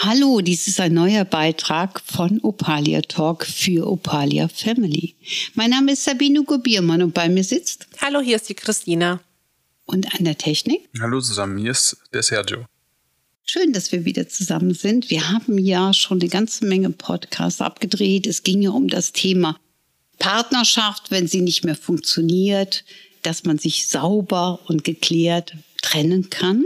Hallo, dies ist ein neuer Beitrag von Opalia Talk für Opalia Family. Mein Name ist Sabine Gubiermann und bei mir sitzt. Hallo, hier ist die Christina. Und an der Technik. Hallo zusammen, hier ist der Sergio. Schön, dass wir wieder zusammen sind. Wir haben ja schon eine ganze Menge Podcasts abgedreht. Es ging ja um das Thema Partnerschaft, wenn sie nicht mehr funktioniert, dass man sich sauber und geklärt trennen kann.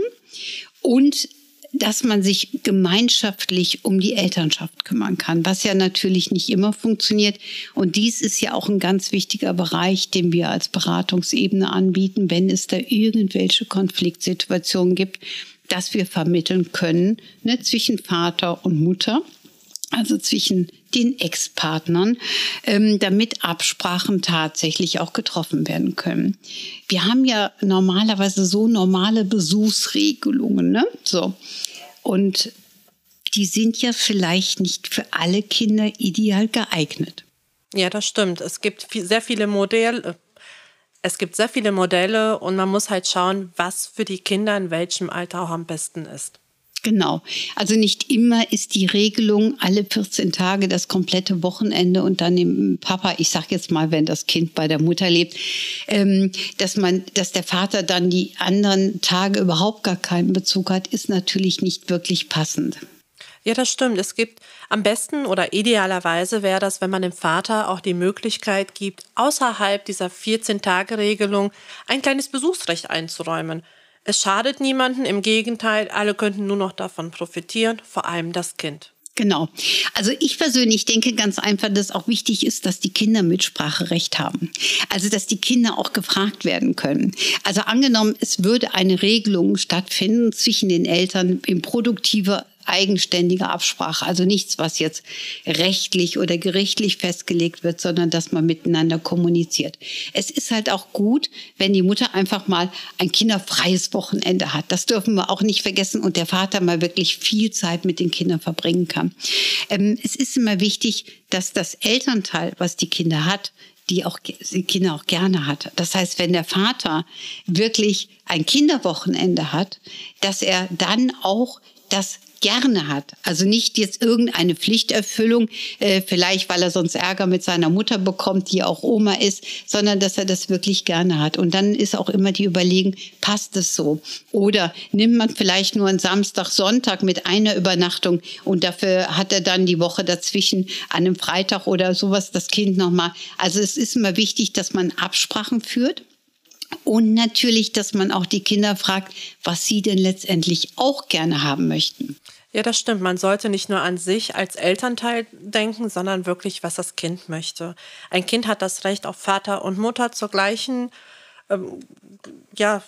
Und dass man sich gemeinschaftlich um die Elternschaft kümmern kann, was ja natürlich nicht immer funktioniert. Und dies ist ja auch ein ganz wichtiger Bereich, den wir als Beratungsebene anbieten, wenn es da irgendwelche Konfliktsituationen gibt, dass wir vermitteln können ne, zwischen Vater und Mutter also zwischen den Ex-Partnern, ähm, damit Absprachen tatsächlich auch getroffen werden können. Wir haben ja normalerweise so normale Besuchsregelungen, ne? So. Und die sind ja vielleicht nicht für alle Kinder ideal geeignet. Ja, das stimmt. Es gibt sehr viele Modelle. Es gibt sehr viele Modelle und man muss halt schauen, was für die Kinder in welchem Alter auch am besten ist. Genau. Also nicht immer ist die Regelung alle 14 Tage das komplette Wochenende und dann dem Papa, ich sag jetzt mal, wenn das Kind bei der Mutter lebt, ähm, dass man, dass der Vater dann die anderen Tage überhaupt gar keinen Bezug hat, ist natürlich nicht wirklich passend. Ja, das stimmt. Es gibt am besten oder idealerweise wäre das, wenn man dem Vater auch die Möglichkeit gibt, außerhalb dieser 14-Tage-Regelung ein kleines Besuchsrecht einzuräumen. Es schadet niemanden, im Gegenteil, alle könnten nur noch davon profitieren, vor allem das Kind. Genau. Also ich persönlich denke ganz einfach, dass auch wichtig ist, dass die Kinder Mitspracherecht haben. Also dass die Kinder auch gefragt werden können. Also angenommen, es würde eine Regelung stattfinden zwischen den Eltern in produktiver eigenständige Absprache. Also nichts, was jetzt rechtlich oder gerichtlich festgelegt wird, sondern dass man miteinander kommuniziert. Es ist halt auch gut, wenn die Mutter einfach mal ein kinderfreies Wochenende hat. Das dürfen wir auch nicht vergessen und der Vater mal wirklich viel Zeit mit den Kindern verbringen kann. Ähm, es ist immer wichtig, dass das Elternteil, was die Kinder hat, die auch die Kinder auch gerne hat. Das heißt, wenn der Vater wirklich ein Kinderwochenende hat, dass er dann auch das gerne hat. Also nicht jetzt irgendeine Pflichterfüllung, äh, vielleicht weil er sonst Ärger mit seiner Mutter bekommt, die auch Oma ist, sondern dass er das wirklich gerne hat. Und dann ist auch immer die Überlegung, passt es so? Oder nimmt man vielleicht nur einen Samstag, Sonntag mit einer Übernachtung und dafür hat er dann die Woche dazwischen an einem Freitag oder sowas das Kind nochmal. Also es ist immer wichtig, dass man Absprachen führt. Und natürlich, dass man auch die Kinder fragt, was sie denn letztendlich auch gerne haben möchten. Ja, das stimmt. Man sollte nicht nur an sich als Elternteil denken, sondern wirklich, was das Kind möchte. Ein Kind hat das Recht auf Vater und Mutter zur gleichen, ähm, ja,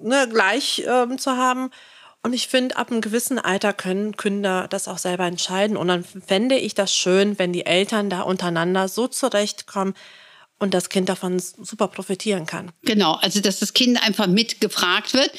ne, gleich ähm, zu haben. Und ich finde, ab einem gewissen Alter können Kinder das auch selber entscheiden. Und dann fände ich das schön, wenn die Eltern da untereinander so zurechtkommen, und das Kind davon super profitieren kann. Genau, also dass das Kind einfach mitgefragt wird,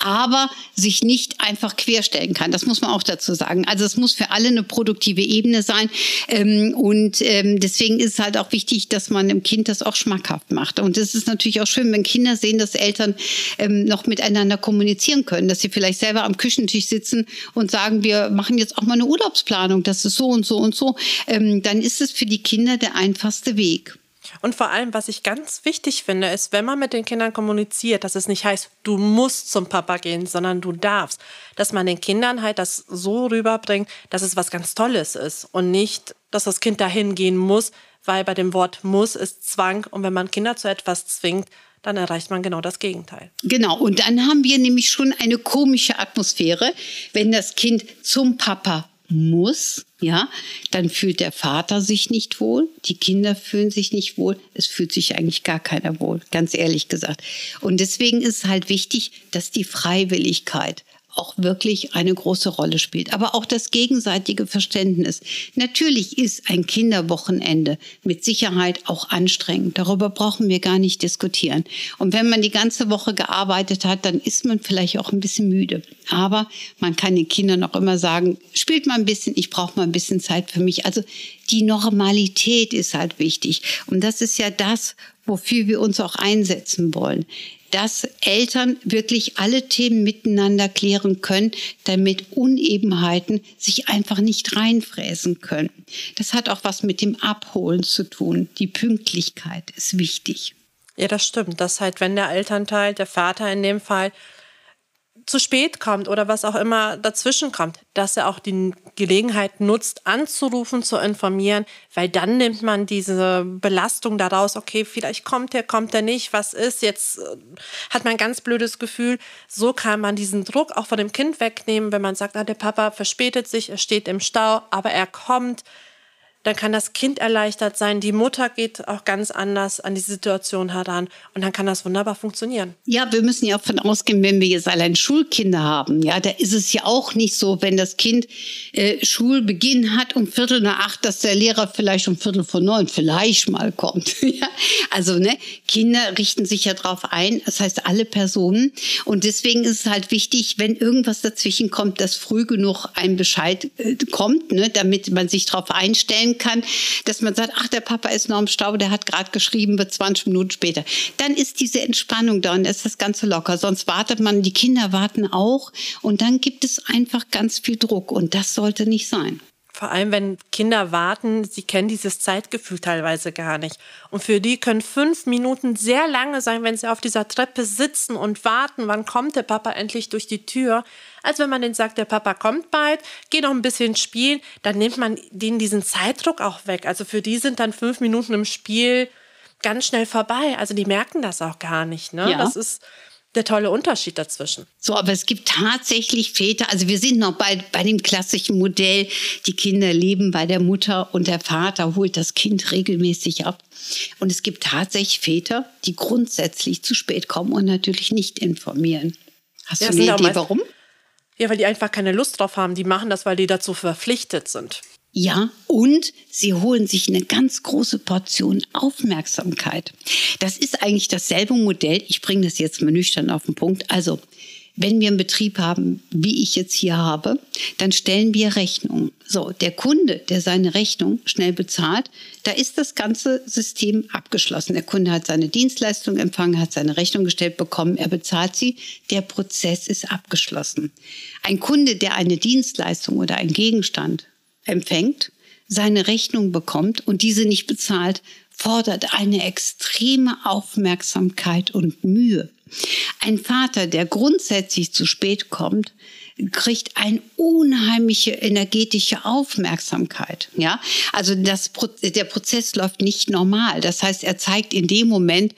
aber sich nicht einfach querstellen kann. Das muss man auch dazu sagen. Also es muss für alle eine produktive Ebene sein ähm, und ähm, deswegen ist es halt auch wichtig, dass man dem Kind das auch schmackhaft macht. Und es ist natürlich auch schön, wenn Kinder sehen, dass Eltern ähm, noch miteinander kommunizieren können, dass sie vielleicht selber am Küchentisch sitzen und sagen, wir machen jetzt auch mal eine Urlaubsplanung, das ist so und so und so. Dann ist es für die Kinder der einfachste Weg. Und vor allem, was ich ganz wichtig finde, ist, wenn man mit den Kindern kommuniziert, dass es nicht heißt, du musst zum Papa gehen, sondern du darfst. Dass man den Kindern halt das so rüberbringt, dass es was ganz Tolles ist und nicht, dass das Kind dahin gehen muss, weil bei dem Wort muss ist Zwang und wenn man Kinder zu etwas zwingt, dann erreicht man genau das Gegenteil. Genau, und dann haben wir nämlich schon eine komische Atmosphäre, wenn das Kind zum Papa muss, ja, dann fühlt der Vater sich nicht wohl, die Kinder fühlen sich nicht wohl, es fühlt sich eigentlich gar keiner wohl, ganz ehrlich gesagt. Und deswegen ist es halt wichtig, dass die Freiwilligkeit auch wirklich eine große Rolle spielt. Aber auch das gegenseitige Verständnis. Natürlich ist ein Kinderwochenende mit Sicherheit auch anstrengend. Darüber brauchen wir gar nicht diskutieren. Und wenn man die ganze Woche gearbeitet hat, dann ist man vielleicht auch ein bisschen müde. Aber man kann den Kindern auch immer sagen, spielt mal ein bisschen, ich brauche mal ein bisschen Zeit für mich. Also die Normalität ist halt wichtig. Und das ist ja das, wofür wir uns auch einsetzen wollen dass Eltern wirklich alle Themen miteinander klären können, damit Unebenheiten sich einfach nicht reinfräsen können. Das hat auch was mit dem Abholen zu tun. Die Pünktlichkeit ist wichtig. Ja, das stimmt. Das halt, wenn der Elternteil, der Vater in dem Fall, zu spät kommt oder was auch immer dazwischen kommt, dass er auch die Gelegenheit nutzt, anzurufen, zu informieren, weil dann nimmt man diese Belastung daraus, okay, vielleicht kommt er, kommt er nicht, was ist, jetzt? Hat man ein ganz blödes Gefühl. So kann man diesen Druck auch von dem Kind wegnehmen, wenn man sagt, ah, der Papa verspätet sich, er steht im Stau, aber er kommt dann kann das Kind erleichtert sein. Die Mutter geht auch ganz anders an die Situation heran und dann kann das wunderbar funktionieren. Ja, wir müssen ja auch von ausgehen, wenn wir jetzt allein Schulkinder haben, ja, da ist es ja auch nicht so, wenn das Kind äh, Schulbeginn hat um Viertel nach acht, dass der Lehrer vielleicht um Viertel vor neun vielleicht mal kommt. ja? Also ne, Kinder richten sich ja darauf ein, das heißt alle Personen und deswegen ist es halt wichtig, wenn irgendwas dazwischen kommt, dass früh genug ein Bescheid äh, kommt, ne, damit man sich darauf einstellen kann, dass man sagt, ach, der Papa ist noch im Stau, der hat gerade geschrieben, wird 20 Minuten später. Dann ist diese Entspannung da und ist das Ganze locker. Sonst wartet man, die Kinder warten auch und dann gibt es einfach ganz viel Druck und das sollte nicht sein. Vor allem, wenn Kinder warten, sie kennen dieses Zeitgefühl teilweise gar nicht. Und für die können fünf Minuten sehr lange sein, wenn sie auf dieser Treppe sitzen und warten, wann kommt der Papa endlich durch die Tür. Als wenn man denen sagt, der Papa kommt bald, geh noch ein bisschen spielen, dann nimmt man denen diesen Zeitdruck auch weg. Also für die sind dann fünf Minuten im Spiel ganz schnell vorbei. Also die merken das auch gar nicht. Ne? Ja. Das ist der tolle Unterschied dazwischen. So, aber es gibt tatsächlich Väter, also wir sind noch bei, bei dem klassischen Modell, die Kinder leben bei der Mutter und der Vater holt das Kind regelmäßig ab. Und es gibt tatsächlich Väter, die grundsätzlich zu spät kommen und natürlich nicht informieren. Hast ja, du eine Idee, warum? Ja, weil die einfach keine Lust drauf haben. Die machen das, weil die dazu verpflichtet sind. Ja, und sie holen sich eine ganz große Portion Aufmerksamkeit. Das ist eigentlich dasselbe Modell. Ich bringe das jetzt mal nüchtern auf den Punkt. Also, wenn wir einen Betrieb haben, wie ich jetzt hier habe, dann stellen wir Rechnungen. So, der Kunde, der seine Rechnung schnell bezahlt, da ist das ganze System abgeschlossen. Der Kunde hat seine Dienstleistung empfangen, hat seine Rechnung gestellt bekommen, er bezahlt sie, der Prozess ist abgeschlossen. Ein Kunde, der eine Dienstleistung oder einen Gegenstand empfängt, seine Rechnung bekommt und diese nicht bezahlt, fordert eine extreme Aufmerksamkeit und Mühe. Ein Vater, der grundsätzlich zu spät kommt, kriegt eine unheimliche energetische Aufmerksamkeit. Ja, also das, der Prozess läuft nicht normal. Das heißt, er zeigt in dem Moment,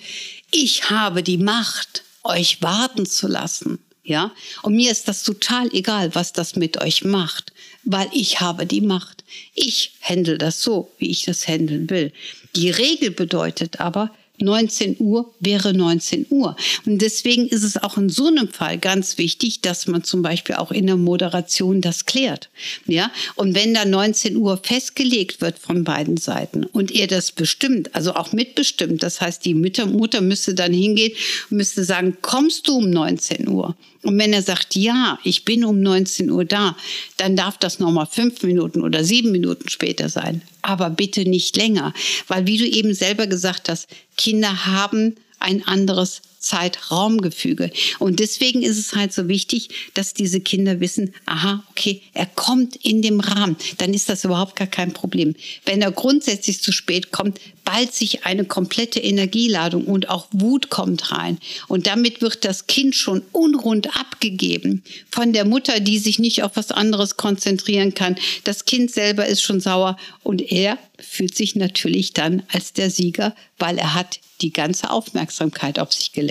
ich habe die Macht, euch warten zu lassen. Ja, und mir ist das total egal, was das mit euch macht, weil ich habe die Macht. Ich handle das so, wie ich das handeln will. Die Regel bedeutet aber, 19 Uhr wäre 19 Uhr. Und deswegen ist es auch in so einem Fall ganz wichtig, dass man zum Beispiel auch in der Moderation das klärt. Ja, und wenn da 19 Uhr festgelegt wird von beiden Seiten und ihr das bestimmt, also auch mitbestimmt, das heißt, die Mutter, Mutter müsste dann hingehen und müsste sagen, kommst du um 19 Uhr? Und wenn er sagt, ja, ich bin um 19 Uhr da, dann darf das nochmal fünf Minuten oder sieben Minuten später sein. Aber bitte nicht länger. Weil wie du eben selber gesagt hast, Kinder haben ein anderes Zeitraumgefüge. Und deswegen ist es halt so wichtig, dass diese Kinder wissen, aha, okay, er kommt in dem Rahmen, dann ist das überhaupt gar kein Problem. Wenn er grundsätzlich zu spät kommt, ballt sich eine komplette Energieladung und auch Wut kommt rein. Und damit wird das Kind schon unrund abgegeben von der Mutter, die sich nicht auf was anderes konzentrieren kann. Das Kind selber ist schon sauer und er fühlt sich natürlich dann als der Sieger, weil er hat die ganze Aufmerksamkeit auf sich gelenkt.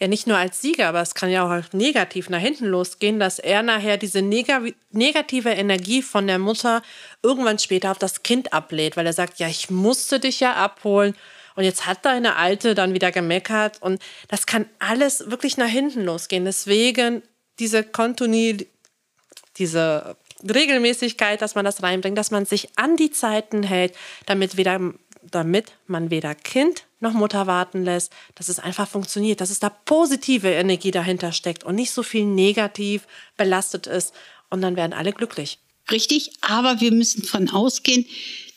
Ja, nicht nur als Sieger, aber es kann ja auch negativ nach hinten losgehen, dass er nachher diese neg negative Energie von der Mutter irgendwann später auf das Kind ablädt, weil er sagt, ja, ich musste dich ja abholen. Und jetzt hat deine Alte dann wieder gemeckert. Und das kann alles wirklich nach hinten losgehen. Deswegen diese Kontinuität, diese Regelmäßigkeit, dass man das reinbringt, dass man sich an die Zeiten hält, damit, weder, damit man weder Kind noch Mutter warten lässt, dass es einfach funktioniert, dass es da positive Energie dahinter steckt und nicht so viel negativ belastet ist. Und dann werden alle glücklich. Richtig, aber wir müssen von ausgehen,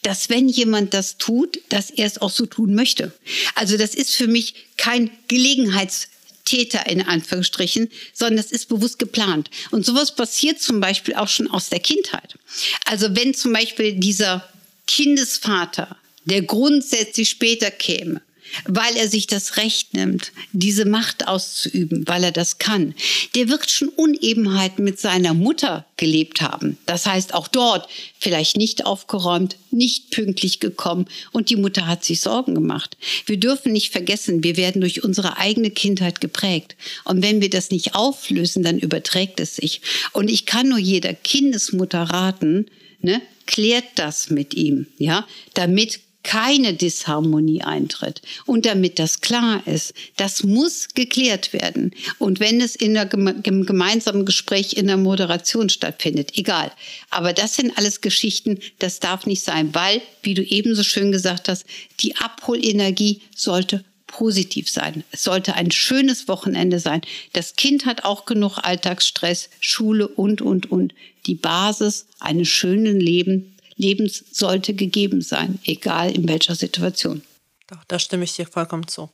dass wenn jemand das tut, dass er es auch so tun möchte. Also das ist für mich kein Gelegenheitstäter in Anführungsstrichen, sondern das ist bewusst geplant. Und sowas passiert zum Beispiel auch schon aus der Kindheit. Also wenn zum Beispiel dieser Kindesvater, der grundsätzlich später käme, weil er sich das Recht nimmt, diese Macht auszuüben, weil er das kann. Der wird schon Unebenheiten mit seiner Mutter gelebt haben. Das heißt, auch dort vielleicht nicht aufgeräumt, nicht pünktlich gekommen und die Mutter hat sich Sorgen gemacht. Wir dürfen nicht vergessen, wir werden durch unsere eigene Kindheit geprägt. Und wenn wir das nicht auflösen, dann überträgt es sich. Und ich kann nur jeder Kindesmutter raten, ne, klärt das mit ihm, ja, damit keine Disharmonie eintritt. Und damit das klar ist, das muss geklärt werden. Und wenn es in einem gemeinsamen Gespräch in der Moderation stattfindet, egal. Aber das sind alles Geschichten, das darf nicht sein, weil, wie du ebenso schön gesagt hast, die Abholenergie sollte positiv sein. Es sollte ein schönes Wochenende sein. Das Kind hat auch genug Alltagsstress, Schule und, und, und. Die Basis eines schönen Lebens Lebens sollte gegeben sein, egal in welcher Situation. Doch, da stimme ich dir vollkommen zu.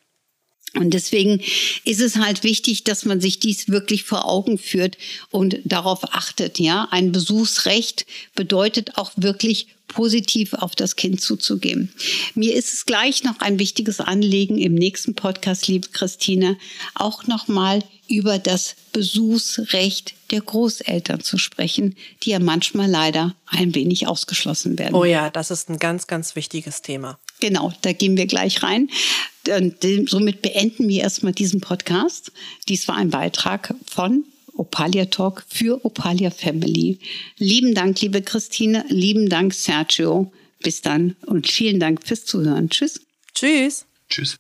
Und deswegen ist es halt wichtig, dass man sich dies wirklich vor Augen führt und darauf achtet. Ja, ein Besuchsrecht bedeutet auch wirklich positiv auf das Kind zuzugehen. Mir ist es gleich noch ein wichtiges Anliegen im nächsten Podcast, liebe Christine, auch nochmal über das Besuchsrecht der Großeltern zu sprechen, die ja manchmal leider ein wenig ausgeschlossen werden. Oh ja, das ist ein ganz, ganz wichtiges Thema. Genau, da gehen wir gleich rein. Und somit beenden wir erstmal diesen Podcast. Dies war ein Beitrag von Opalia Talk für Opalia Family. Lieben Dank, liebe Christine. Lieben Dank, Sergio. Bis dann und vielen Dank fürs Zuhören. Tschüss. Tschüss. Tschüss.